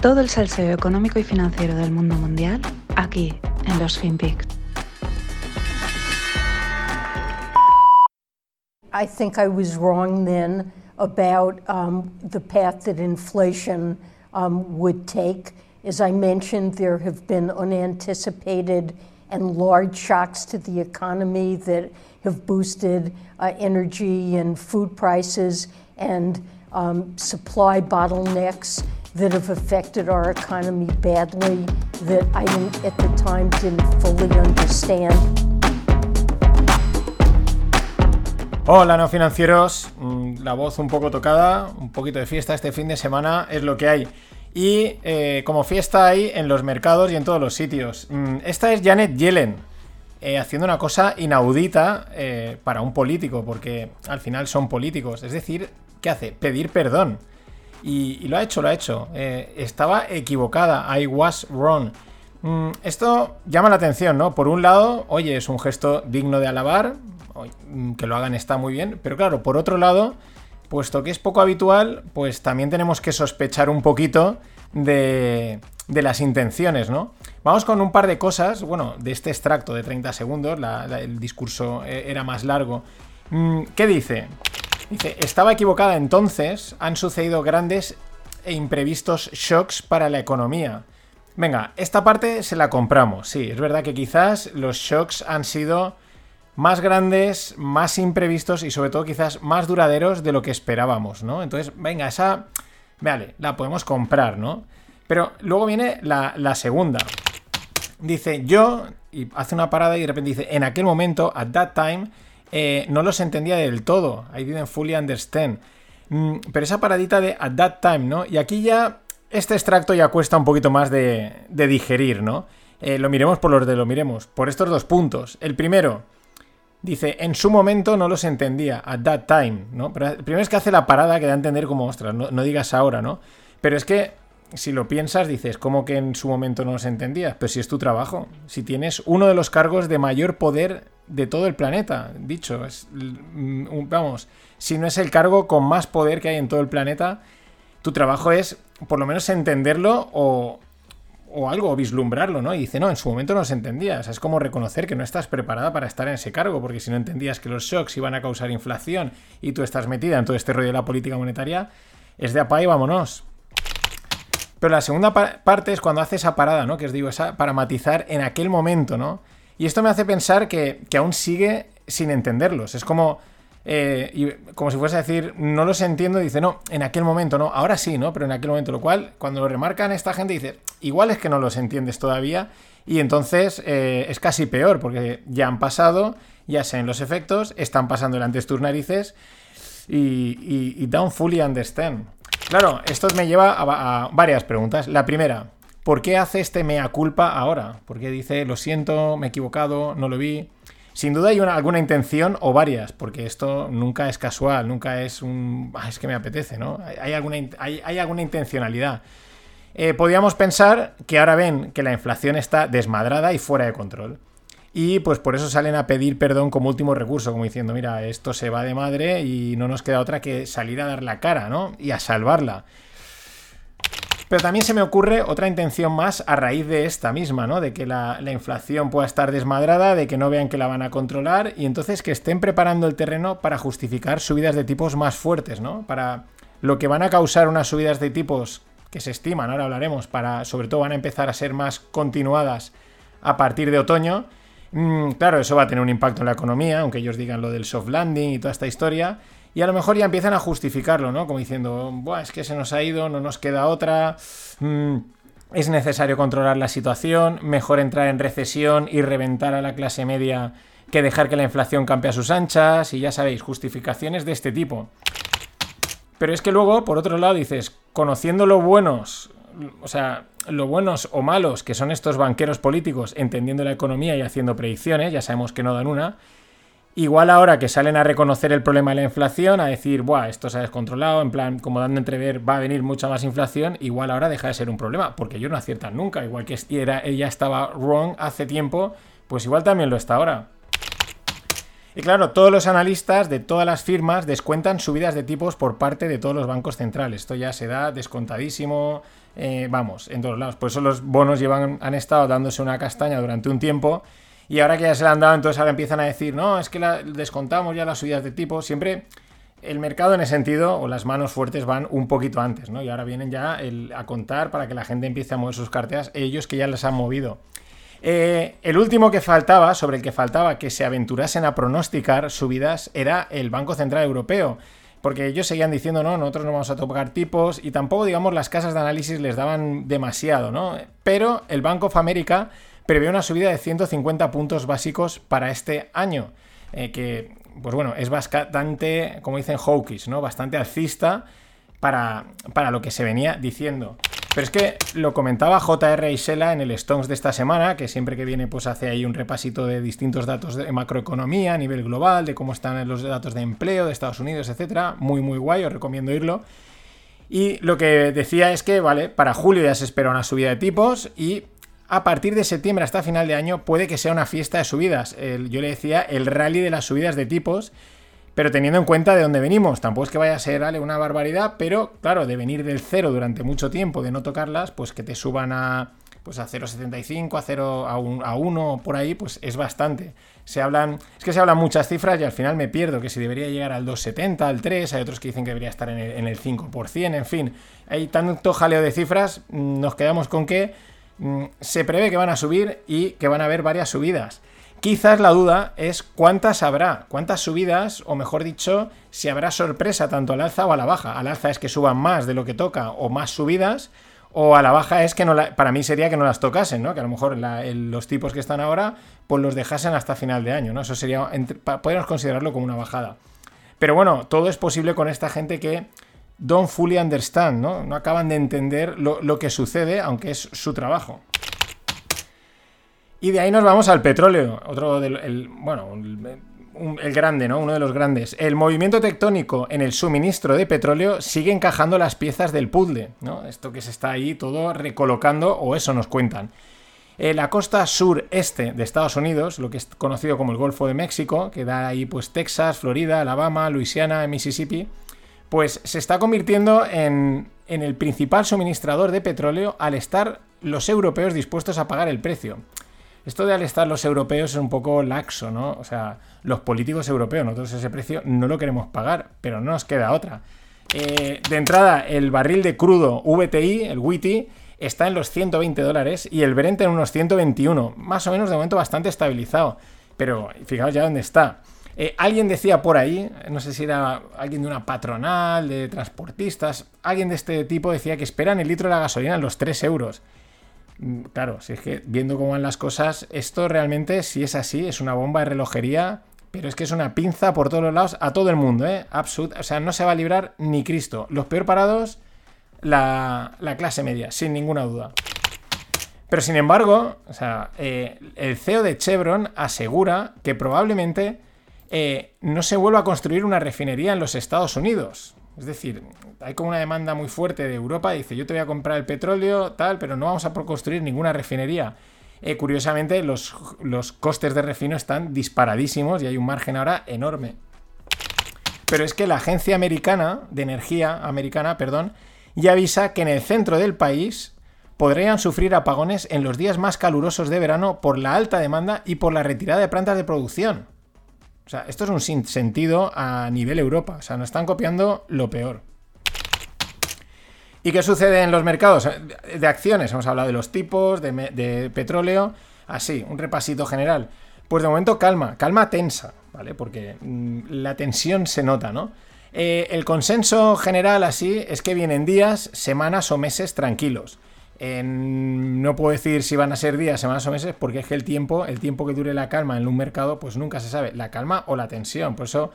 Todo el salseo económico y financiero del mundo mundial aquí en los FinPix. I think I was wrong then about um, the path that inflation um, would take. As I mentioned, there have been unanticipated and large shocks to the economy that have boosted uh, energy and food prices and um, supply bottlenecks that have affected our economy badly that I at the time didn't fully understand. Hola, no financieros. Mm, La voz un poco tocada, un poquito de fiesta este fin de semana es lo que hay. Y eh, como fiesta hay en los mercados y en todos los sitios. Mm, Esta es Janet Yellen eh, haciendo una cosa inaudita eh, para un político, porque al final son políticos. Es decir, ¿qué hace? Pedir perdón. Y, lo ha hecho, lo ha hecho. Eh, estaba equivocada. I was wrong. Mm, esto llama la atención, ¿no? Por un lado, oye, es un gesto digno de alabar. mm, Que lo hagan está muy bien. Pero claro, por otro lado, puesto que es poco habitual, pues también tenemos que sospechar un poquito de, las intenciones, ¿no? Vamos con un par de cosas, bueno, de este extracto de 30 segundos, el discurso eh, era más largo. Mm, ¿Qué dice? Dice, estaba equivocada entonces, han sucedido grandes e imprevistos shocks para la economía. Venga, esta parte se la compramos, sí, es verdad que quizás los shocks han sido más grandes, más imprevistos y sobre todo quizás más duraderos de lo que esperábamos, ¿no? Entonces, venga, esa, vale, la podemos comprar, ¿no? Pero luego viene la, la segunda. Dice, yo, y hace una parada y de repente dice, en aquel momento, at that time, eh, no los entendía del todo. I didn't fully understand. Mm, pero esa paradita de at that time, ¿no? Y aquí ya, este extracto ya cuesta un poquito más de, digerir, ¿no? Eh, lo miremos por los de lo miremos. Por estos dos puntos. El primero, Dice, en su momento no los entendía, at that time, ¿no? Pero primero es que hace la parada que da a entender como, ostras, no, no digas ahora, ¿no? Pero es que, si lo piensas, dices, ¿cómo que en su momento no los entendías? Pues si es tu trabajo, si tienes uno de los cargos de mayor poder de todo el planeta, dicho, es, mm, vamos, si no es el cargo con más poder que hay en todo el planeta, tu trabajo es, por lo menos, entenderlo o, o algo, o vislumbrarlo, ¿no? Y dice, no, en su momento no se entendía. O sea, es como reconocer que no estás preparada para estar en ese cargo, porque si no entendías que los shocks iban a causar inflación y tú estás metida en todo este rollo de la política monetaria, es de apa y vámonos. Pero la segunda pa- parte es cuando hace esa parada, ¿no? Que os digo, esa para matizar en aquel momento, ¿no? Y esto me hace pensar que, aún sigue sin entenderlos. Es como. eh, y como si fuese a decir, no los entiendo, dice, no, en aquel momento no, ahora sí, ¿no? Pero en aquel momento, lo cual, cuando lo remarcan esta gente, dice, igual es que no los entiendes todavía, y entonces eh, es casi peor, porque ya han pasado, ya saben los efectos, están pasando delante de tus narices, y, y, don't fully understand. Claro, esto me lleva a varias preguntas. La primera, ¿por qué hace este mea culpa ahora? ¿Por qué dice, lo siento, me he equivocado, no lo vi? Sin duda hay una- alguna intención o varias, porque esto nunca es casual, nunca es un... "Ah, es que me apetece, ¿no? Hay, alguna, hay alguna intencionalidad. Eh, podríamos pensar que ahora ven que la inflación está desmadrada y fuera de control. Y pues por eso salen a pedir perdón como último recurso, como diciendo, mira, esto se va de madre y no nos queda otra que salir a dar la cara, ¿no? Y a salvarla. Pero también se me ocurre otra intención más a raíz de esta misma, ¿no? De que la, la inflación pueda estar desmadrada, de que no vean que la van a controlar y entonces que estén preparando el terreno para justificar subidas de tipos más fuertes, ¿no? Para lo que van a causar unas subidas de tipos que se estiman, ahora hablaremos, para sobre todo van a empezar a ser más continuadas a partir de otoño. Mm, claro, eso va a tener un impacto en la economía, aunque ellos digan lo del soft landing y toda esta historia. Y a lo mejor ya empiezan a justificarlo, ¿no? Como diciendo, Buah, es que se nos ha ido, no nos queda otra. mm, es necesario controlar la situación, mejor entrar en recesión y reventar a la clase media que dejar que la inflación campe a sus anchas. Y ya sabéis, justificaciones de este tipo. Pero es que luego, por otro lado, dices, conociendo lo buenos, o sea, lo buenos o malos que son estos banqueros políticos, entendiendo la economía y haciendo predicciones, ya sabemos que no dan una, igual ahora que salen a reconocer el problema de la inflación, a decir, buah, esto se ha descontrolado, en plan, como dando entrever, va a venir mucha más inflación, igual ahora deja de ser un problema, porque ellos no aciertan nunca, igual que era, ella estaba wrong hace tiempo, pues igual también lo está ahora. Y claro, todos los analistas de todas las firmas descuentan subidas de tipos por parte de todos los bancos centrales. Esto ya se da descontadísimo. eh, vamos, en todos lados. Por eso los bonos llevan, han estado dándose una castaña durante un tiempo y ahora que ya se la han dado, entonces ahora empiezan a decir, no, es que descontamos ya las subidas de tipo. Siempre el mercado en ese sentido, o las manos fuertes van un poquito antes, ¿no? Y ahora vienen ya a contar para que la gente empiece a mover sus carteras, ellos que ya las han movido. Eh, el último que faltaba, sobre el que faltaba que se aventurasen a pronosticar subidas, era el Banco Central Europeo. Porque ellos seguían diciendo, no, nosotros no vamos a tocar tipos y tampoco, digamos, las casas de análisis les daban demasiado, ¿no? Pero el Bank of America prevé una subida de 150 puntos básicos para este año, eh, que, pues bueno, es bastante, como dicen hawkish, ¿no? Bastante alcista para, para lo que se venía diciendo. Pero es que lo comentaba JR Isela en el Stones de esta semana, que siempre que viene pues hace ahí un repasito de distintos datos de macroeconomía a nivel global, de cómo están los datos de empleo de Estados Unidos, etcétera. Muy, muy guay, os recomiendo irlo. Y lo que decía es que, vale, para julio ya se espera una subida de tipos y a partir de septiembre hasta final de año puede que sea una fiesta de subidas. yo le decía el rally de las subidas de tipos pero teniendo en cuenta de dónde venimos, tampoco es que vaya a ser una barbaridad, pero claro, de venir del cero durante mucho tiempo, de no tocarlas, pues que te suban a pues a 0,75, a 0, a 1 por ahí, pues es bastante. Se hablan, es que se hablan muchas cifras y al final me pierdo, que si debería llegar al 2,70, al 3, hay otros que dicen que debería estar en el, en el 5%, en fin, hay tanto jaleo de cifras, nos quedamos con que se prevé que van a subir y que van a haber varias subidas. Quizás la duda es cuántas habrá, cuántas subidas, o mejor dicho, si habrá sorpresa tanto al alza o a la baja. Al alza es que suban más de lo que toca o más subidas, o a la baja es que no para mí sería que no las tocasen, ¿no? Que a lo mejor los tipos que están ahora, pues los dejasen hasta final de año, ¿no? Eso sería, podríamos considerarlo como una bajada. Pero bueno, todo es posible con esta gente que don't fully understand, ¿no? No acaban de entender lo, lo que sucede, aunque es su trabajo. Y de ahí nos vamos al petróleo, otro del, bueno, el grande, ¿no? Uno de los grandes. El movimiento tectónico en el suministro de petróleo sigue encajando las piezas del puzzle, ¿no? Esto que se está ahí todo recolocando, o eso nos cuentan. Eh, la costa sureste de Estados Unidos, lo que es conocido como el Golfo de México, que da ahí pues Texas, Florida, Alabama, Luisiana, Mississippi, pues se está convirtiendo en, en el principal suministrador de petróleo al estar los europeos dispuestos a pagar el precio. Esto de al estar los europeos es un poco laxo, ¿no? O sea, los políticos europeos, nosotros ese precio no lo queremos pagar, pero no nos queda otra. Eh, de entrada, el barril de crudo VTI, el WITI, está en los 120 dólares y el Brent en unos 121, más o menos de momento bastante estabilizado. Pero fijaos ya dónde está. Eh, alguien decía por ahí, no sé si era alguien de una patronal, de transportistas, alguien de este tipo decía que esperan el litro de la gasolina en los 3 euros. Mm, claro, si es que viendo cómo van las cosas, esto realmente, si es así, es una bomba de relojería, pero es que es una pinza por todos los lados a todo el mundo, ¿eh? Absolut o sea, no se va a librar ni Cristo. Los peor parados, la, clase media, sin ninguna duda. Pero sin embargo, o sea, eh, el CEO de Chevron asegura que probablemente eh, no se vuelva a construir una refinería en los Estados Unidos. Es decir, hay como una demanda muy fuerte de Europa, dice yo te voy a comprar el petróleo, tal, pero no vamos a construir ninguna refinería. Eh, curiosamente, los, los costes de refino están disparadísimos y hay un margen ahora enorme. Pero es que la agencia americana de energía americana, perdón, ya avisa que en el centro del país podrían sufrir apagones en los días más calurosos de verano por la alta demanda y por la retirada de plantas de producción. O sea, esto es un sinsentido a nivel Europa. O sea, nos están copiando lo peor. ¿Y qué sucede en los mercados de acciones? Hemos hablado de los tipos, de, petróleo. Así, un repasito general. Pues de momento calma, calma tensa, ¿vale? Porque mm, la tensión se nota, ¿no? Eh, el consenso general así es que vienen días, semanas o meses tranquilos no puedo decir si van a ser días, semanas o meses, porque es que el tiempo, el tiempo que dure la calma en un mercado, pues nunca se sabe, la calma o la tensión. Por eso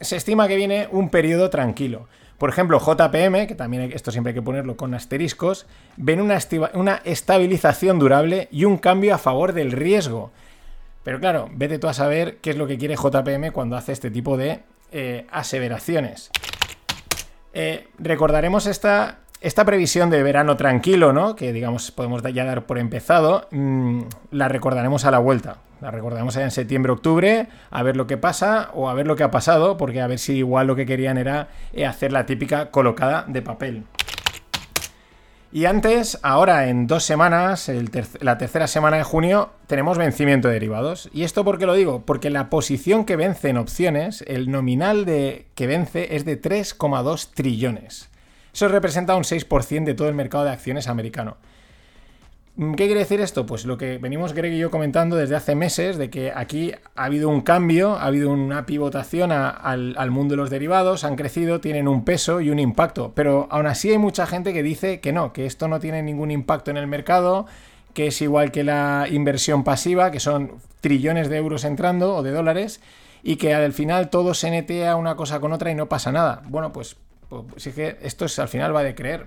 se estima que viene un periodo tranquilo. Por ejemplo, JPM, que también esto siempre hay que ponerlo con asteriscos, ven una, estabilización durable y un cambio a favor del riesgo. Pero claro, vete tú a saber qué es lo que quiere JPM cuando hace este tipo de eh, aseveraciones. Eh, recordaremos esta esta previsión de verano tranquilo, ¿no? Que digamos podemos ya dar por empezado, mm, la recordaremos a la vuelta. La recordaremos en septiembre, octubre, a ver lo que pasa o a ver lo que ha pasado, porque a ver si igual lo que querían era eh, hacer la típica colocada de papel. Y antes, ahora en dos semanas, la tercera semana de junio, tenemos vencimiento de derivados. ¿Y esto por qué lo digo? Porque la posición que vence en opciones, el nominal de que vence es de 3,2 trillones. Eso representa un 6% de todo el mercado de acciones americano. Mm, ¿Qué quiere decir esto? Pues lo que venimos Greg y yo comentando desde hace meses, de que aquí ha habido un cambio, ha habido una pivotación al, al, mundo de los derivados, han crecido, tienen un peso y un impacto, pero aún así hay mucha gente que dice que no, que esto no tiene ningún impacto en el mercado, que es igual que la inversión pasiva, que son trillones de euros entrando o de dólares, y que al final todo se netea una cosa con otra y no pasa nada. Bueno, pues, pues sí que esto es, al final va de creer.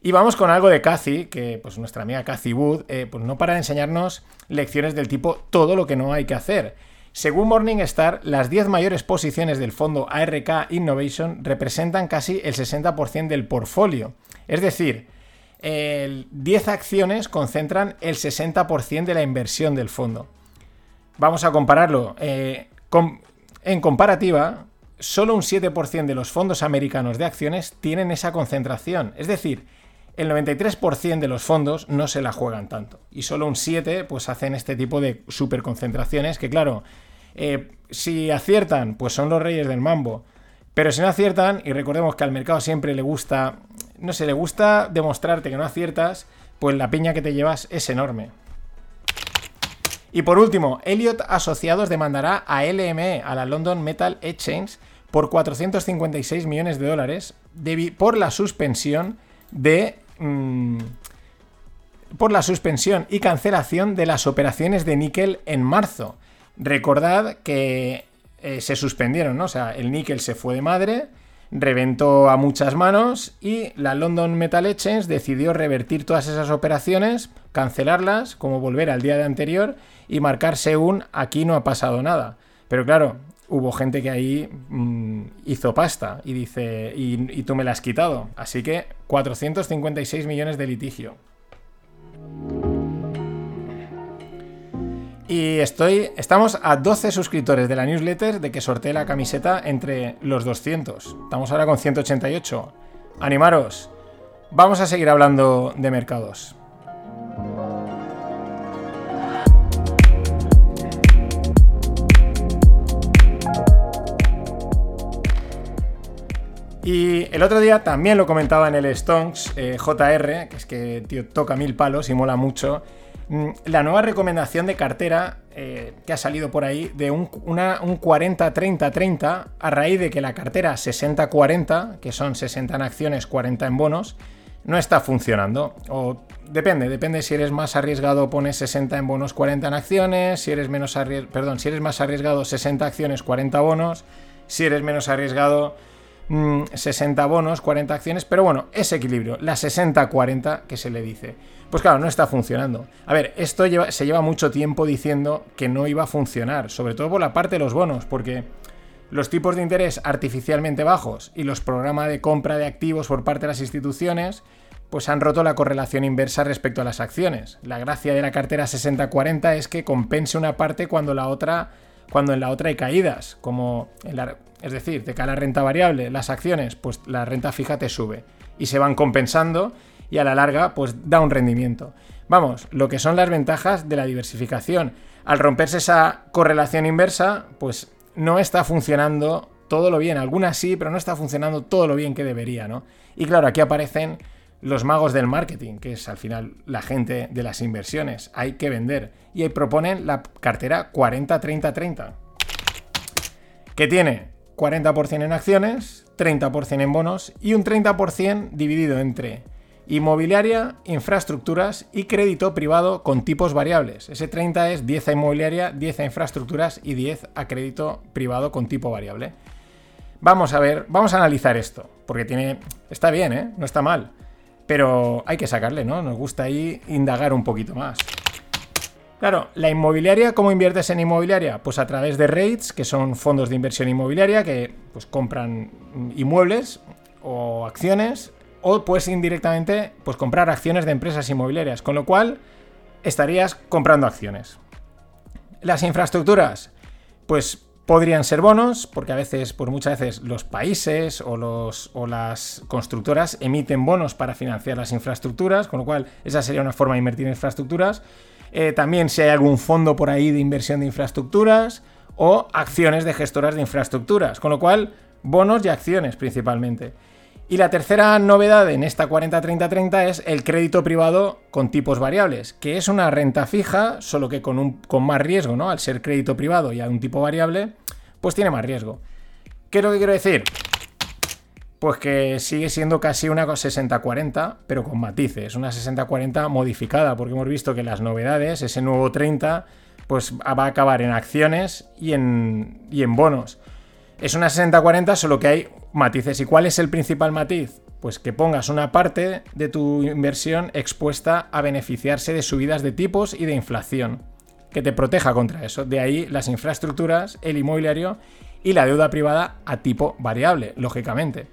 Y vamos con algo de Cathy, que pues nuestra amiga Cathy Wood, eh, pues no para enseñarnos lecciones del tipo todo lo que no hay que hacer. Según Morningstar, las 10 mayores posiciones del fondo ARK Innovation representan casi el 60% del portfolio. Es decir, 10 acciones concentran el 60% de la inversión del fondo. Vamos a compararlo. Eh, en comparativa, solo un 7% de los fondos americanos de acciones tienen esa concentración. Es decir, el 93% de los fondos no se la juegan tanto. Y solo un 7% pues hacen este tipo de superconcentraciones que claro, eh, si aciertan, pues son los reyes del mambo. Pero si no aciertan, y recordemos que al mercado siempre le gusta, no sé, le gusta demostrarte que no aciertas, pues la piña que te llevas es enorme. Y por último, Elliott Asociados demandará a LME, a la London Metal Exchange, por 456 millones de dólares por la suspensión de Mm, por la suspensión y cancelación de las operaciones de níquel en marzo. Recordad que eh, se suspendieron, ¿no? O sea, el níquel se fue de madre, reventó a muchas manos y la London Metal Exchange decidió revertir todas esas operaciones, cancelarlas, como volver al día de anterior y marcarse un aquí no ha pasado nada. Pero claro, hubo gente que ahí mm, hizo pasta y dice, y, tú me la has quitado. Así que 456 millones de litigio. Y estoy, estamos a 12 suscriptores de la newsletter de que sortee la camiseta entre los 200. Estamos ahora con 188. Animaros. Vamos a seguir hablando de mercados. Y el otro día también lo comentaba en el Stonks eh, JR, que es que tío, toca mil palos y mola mucho. Mm, la nueva recomendación de cartera eh, que ha salido por ahí de un, 40-30-30 a raíz de que la cartera 60-40, que son 60 en acciones, 40 en bonos, no está funcionando. O depende, depende si eres más arriesgado pones 60 en bonos, 40 en acciones, si eres menos perdón, si eres más arriesgado 60 acciones, 40 bonos, si eres menos arriesgado 60 mm, bonos, 40 acciones, pero bueno, ese equilibrio, la 60-40 que se le dice. Pues claro, no está funcionando. A ver, esto se lleva mucho tiempo diciendo que no iba a funcionar, sobre todo por la parte de los bonos, porque los tipos de interés artificialmente bajos y los programas de compra de activos por parte de las instituciones, pues han roto la correlación inversa respecto a las acciones. La gracia de la cartera 60-40 es que compense una parte cuando la otra cuando en la otra hay caídas, como en la, es decir, de la renta variable, las acciones, pues la renta fija te sube y se van compensando y a la larga pues da un rendimiento. Vamos, lo que son las ventajas de la diversificación. Al romperse esa correlación inversa, pues no está funcionando todo lo bien. Algunas sí, pero no está funcionando todo lo bien que debería, ¿no? Y claro, aquí aparecen los magos del marketing, que es al final la gente de las inversiones. Hay que vender. Y ahí proponen la cartera 40-30-30. Que tiene 40% en acciones, 30% en bonos y un 30% dividido entre inmobiliaria, infraestructuras y crédito privado con tipos variables. Ese 30 es 10 a inmobiliaria, 10 a infraestructuras y 10 a crédito privado con tipo variable. Vamos a ver, vamos a analizar esto, porque tiene está bien, ¿eh? No está mal, pero hay que sacarle, ¿no? Nos gusta ahí indagar un poquito más. Claro, la inmobiliaria, ¿cómo inviertes en inmobiliaria? Pues a través de REITs, que son fondos de inversión inmobiliaria que pues, compran inmuebles o acciones, o puedes indirectamente pues, comprar acciones de empresas inmobiliarias, con lo cual estarías comprando acciones. Las infraestructuras, pues Podrían ser bonos, porque a veces, por muchas veces, los países o, las constructoras emiten bonos para financiar las infraestructuras, con lo cual esa sería una forma de invertir en infraestructuras. Eh, también si hay algún fondo por ahí de inversión de infraestructuras o acciones de gestoras de infraestructuras, con lo cual bonos y acciones principalmente. Y la tercera novedad en esta 40-30-30 es el crédito privado con tipos variables, que es una renta fija, solo que con, un, con más riesgo, ¿no? Al ser crédito privado y a un tipo variable, pues tiene más riesgo. ¿Qué es lo que quiero decir? Pues que sigue siendo casi una 60-40, pero con matices, una 60-40 modificada, porque hemos visto que las novedades, ese nuevo 30, pues va a acabar en acciones y en, y en bonos. Es una 60-40, solo que hay matices. ¿Y cuál es el principal matiz? Pues que pongas una parte de tu inversión expuesta a beneficiarse de subidas de tipos y de inflación, que te proteja contra eso. De ahí las infraestructuras, el inmobiliario y la deuda privada a tipo variable, lógicamente.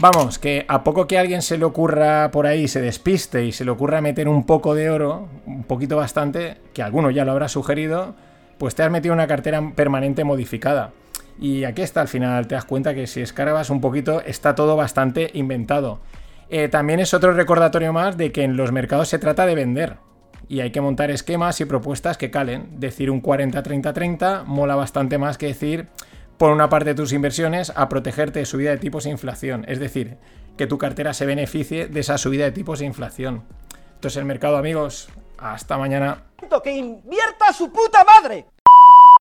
Vamos, que a poco que alguien se le ocurra por ahí, se despiste y se le ocurra meter un poco de oro, un poquito bastante, que alguno ya lo habrá sugerido, pues te has metido una cartera permanente modificada. Y aquí está al final, te das cuenta que si escarbas un poquito está todo bastante inventado. Eh, también es otro recordatorio más de que en los mercados se trata de vender. Y hay que montar esquemas y propuestas que calen. Decir un 40-30-30 mola bastante más que decir por una parte tus inversiones a protegerte de subida de tipos e inflación. Es decir, que tu cartera se beneficie de esa subida de tipos e inflación. Esto es el mercado, amigos. Hasta mañana. ¡Que invierta su puta madre!